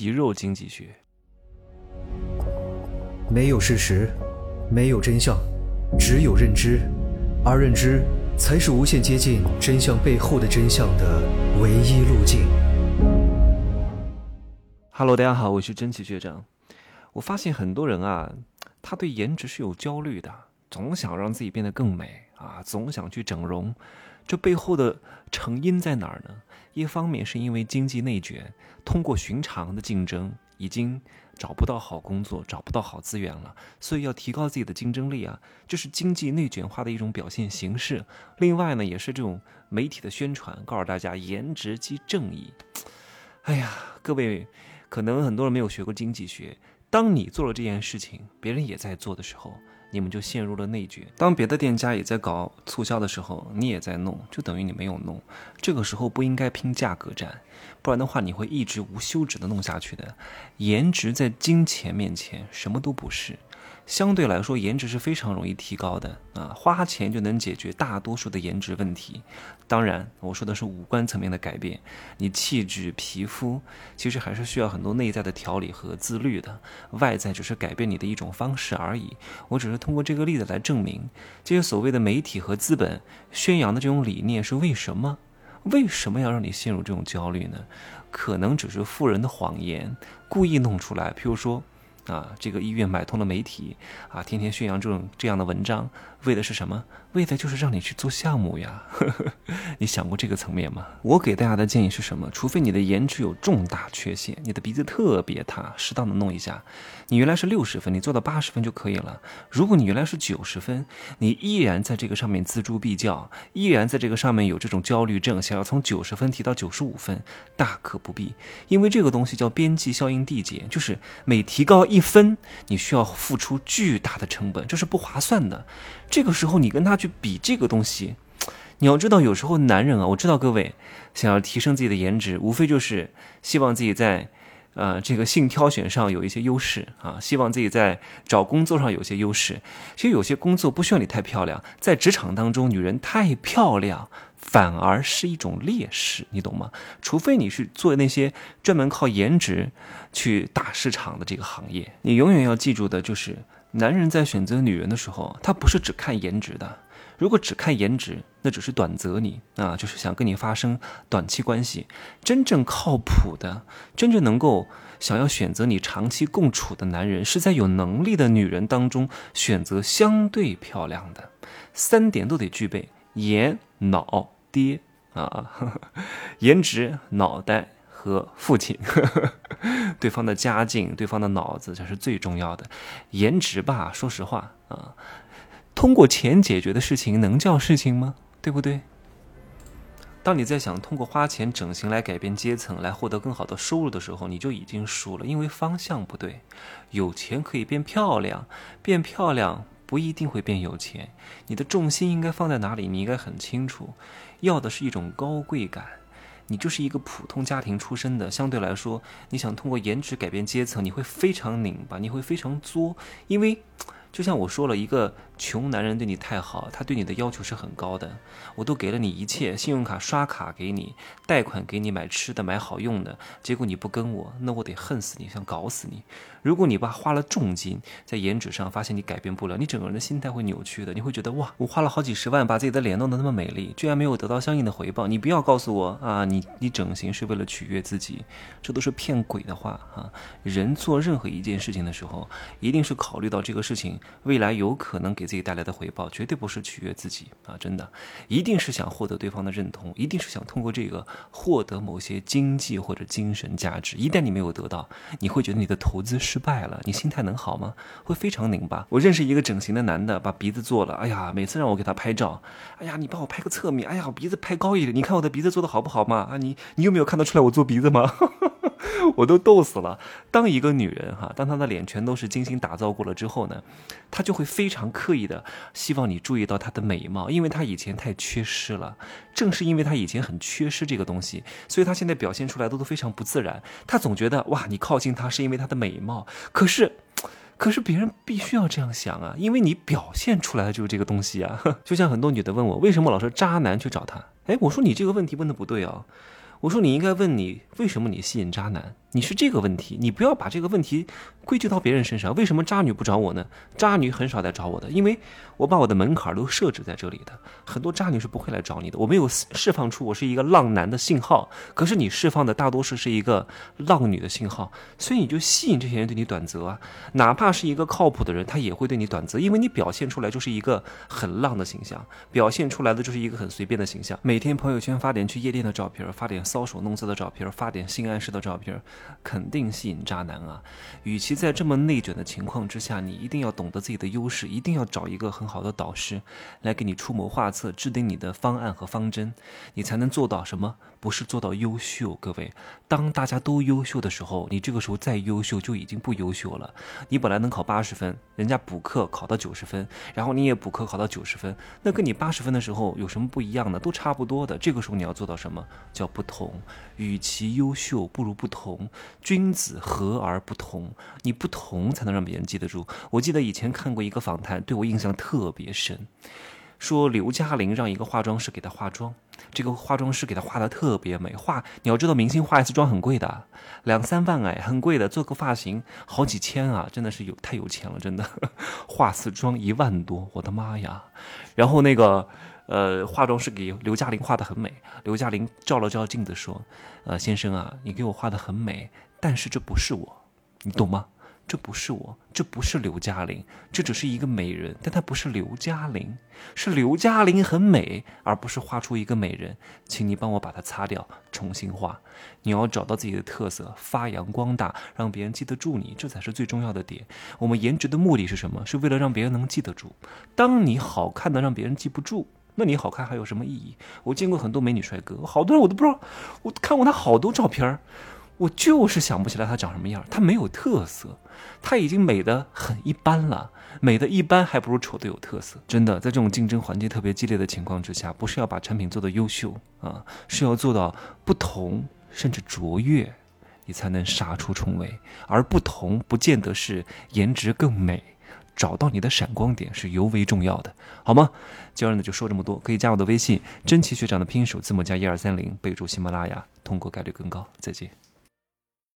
皮肉经济学。没有事实，没有真相，只有认知，而认知才是无限接近真相背后的真相的唯一路径。Hello，大家好，我是真奇学长。我发现很多人啊，他对颜值是有焦虑的，总想让自己变得更美啊，总想去整容。这背后的成因在哪儿呢？一方面是因为经济内卷，通过寻常的竞争，已经找不到好工作，找不到好资源了，所以要提高自己的竞争力啊，这是经济内卷化的一种表现形式。另外呢，也是这种媒体的宣传，告诉大家颜值即正义。哎呀，各位，可能很多人没有学过经济学，当你做了这件事情，别人也在做的时候。你们就陷入了内卷。当别的店家也在搞促销的时候，你也在弄，就等于你没有弄。这个时候不应该拼价格战，不然的话你会一直无休止的弄下去的。颜值在金钱面前什么都不是。相对来说，颜值是非常容易提高的啊，花钱就能解决大多数的颜值问题。当然，我说的是五官层面的改变，你气质、皮肤其实还是需要很多内在的调理和自律的，外在只是改变你的一种方式而已。我只是通过这个例子来证明，这些所谓的媒体和资本宣扬的这种理念是为什么？为什么要让你陷入这种焦虑呢？可能只是富人的谎言，故意弄出来。譬如说。啊，这个医院买通了媒体，啊，天天宣扬这种这样的文章，为的是什么？为的就是让你去做项目呀。你想过这个层面吗？我给大家的建议是什么？除非你的颜值有重大缺陷，你的鼻子特别塌，适当的弄一下。你原来是六十分，你做到八十分就可以了。如果你原来是九十分，你依然在这个上面锱铢必较，依然在这个上面有这种焦虑症，想要从九十分提到九十五分，大可不必。因为这个东西叫边际效应递减，就是每提高一分，你需要付出巨大的成本，这是不划算的。这个时候你跟他去比这个东西，你要知道，有时候男人啊，我知道各位想要提升自己的颜值，无非就是希望自己在。呃，这个性挑选上有一些优势啊，希望自己在找工作上有些优势。其实有些工作不需要你太漂亮，在职场当中，女人太漂亮反而是一种劣势，你懂吗？除非你是做那些专门靠颜值去打市场的这个行业，你永远要记住的就是，男人在选择女人的时候，他不是只看颜值的。如果只看颜值，那只是短择你啊，就是想跟你发生短期关系。真正靠谱的，真正能够想要选择你长期共处的男人，是在有能力的女人当中选择相对漂亮的，三点都得具备：颜、脑、爹啊，颜值、脑袋和父亲，对方的家境、对方的脑子，才是最重要的。颜值吧，说实话啊。通过钱解决的事情能叫事情吗？对不对？当你在想通过花钱整形来改变阶层，来获得更好的收入的时候，你就已经输了，因为方向不对。有钱可以变漂亮，变漂亮不一定会变有钱。你的重心应该放在哪里？你应该很清楚，要的是一种高贵感。你就是一个普通家庭出身的，相对来说，你想通过颜值改变阶层，你会非常拧巴，你会非常作，因为。就像我说了一个穷男人对你太好，他对你的要求是很高的。我都给了你一切，信用卡刷卡给你，贷款给你买吃的买好用的，结果你不跟我，那我得恨死你，想搞死你。如果你爸花了重金在颜值上，发现你改变不了，你整个人的心态会扭曲的。你会觉得哇，我花了好几十万把自己的脸弄得那么美丽，居然没有得到相应的回报。你不要告诉我啊，你你整形是为了取悦自己，这都是骗鬼的话啊！人做任何一件事情的时候，一定是考虑到这个事情。未来有可能给自己带来的回报，绝对不是取悦自己啊！真的，一定是想获得对方的认同，一定是想通过这个获得某些经济或者精神价值。一旦你没有得到，你会觉得你的投资失败了，你心态能好吗？会非常拧巴。我认识一个整形的男的，把鼻子做了，哎呀，每次让我给他拍照，哎呀，你帮我拍个侧面，哎呀，鼻子拍高一点，你看我的鼻子做的好不好嘛？啊，你你有没有看得出来我做鼻子吗？我都逗死了。当一个女人哈，当她的脸全都是精心打造过了之后呢，她就会非常刻意的希望你注意到她的美貌，因为她以前太缺失了。正是因为她以前很缺失这个东西，所以她现在表现出来的都非常不自然。她总觉得哇，你靠近她是因为她的美貌，可是，可是别人必须要这样想啊，因为你表现出来的就是这个东西啊。就像很多女的问我，为什么老是渣男去找她？哎，我说你这个问题问的不对哦。我说你应该问你为什么你吸引渣男。你是这个问题，你不要把这个问题归咎到别人身上。为什么渣女不找我呢？渣女很少来找我的，因为我把我的门槛都设置在这里的。很多渣女是不会来找你的。我没有释放出我是一个浪男的信号，可是你释放的大多数是一个浪女的信号，所以你就吸引这些人对你短择啊。哪怕是一个靠谱的人，他也会对你短择，因为你表现出来就是一个很浪的形象，表现出来的就是一个很随便的形象。每天朋友圈发点去夜店的照片，发点搔首弄姿的照片，发点性暗示的照片。肯定吸引渣男啊！与其在这么内卷的情况之下，你一定要懂得自己的优势，一定要找一个很好的导师来给你出谋划策，制定你的方案和方针，你才能做到什么？不是做到优秀。各位，当大家都优秀的时候，你这个时候再优秀就已经不优秀了。你本来能考八十分，人家补课考到九十分，然后你也补课考到九十分，那跟你八十分的时候有什么不一样呢？都差不多的。这个时候你要做到什么？叫不同。与其优秀，不如不同。君子和而不同，你不同才能让别人记得住。我记得以前看过一个访谈，对我印象特别深，说刘嘉玲让一个化妆师给她化妆，这个化妆师给她化的特别美。化你要知道，明星化一次妆很贵的，两三万哎，很贵的。做个发型好几千啊，真的是有太有钱了，真的。化次妆一万多，我的妈呀！然后那个。呃，化妆师给刘嘉玲画的很美。刘嘉玲照了照镜子说：“呃，先生啊，你给我画的很美，但是这不是我，你懂吗？这不是我，这不是刘嘉玲，这只是一个美人，但她不是刘嘉玲，是刘嘉玲很美，而不是画出一个美人。请你帮我把它擦掉，重新画。你要找到自己的特色，发扬光大，让别人记得住你，这才是最重要的点。我们颜值的目的是什么？是为了让别人能记得住。当你好看的让别人记不住。”那你好看还有什么意义？我见过很多美女帅哥，好多人我都不知道，我看过他好多照片我就是想不起来他长什么样。他没有特色，他已经美的很一般了，美的一般还不如丑的有特色。真的，在这种竞争环境特别激烈的情况之下，不是要把产品做的优秀啊，是要做到不同甚至卓越，你才能杀出重围。而不同不见得是颜值更美。找到你的闪光点是尤为重要的，好吗？今儿呢就说这么多，可以加我的微信，真奇学长的拼音首字母加一二三零，备注喜马拉雅，通过概率更高。再见。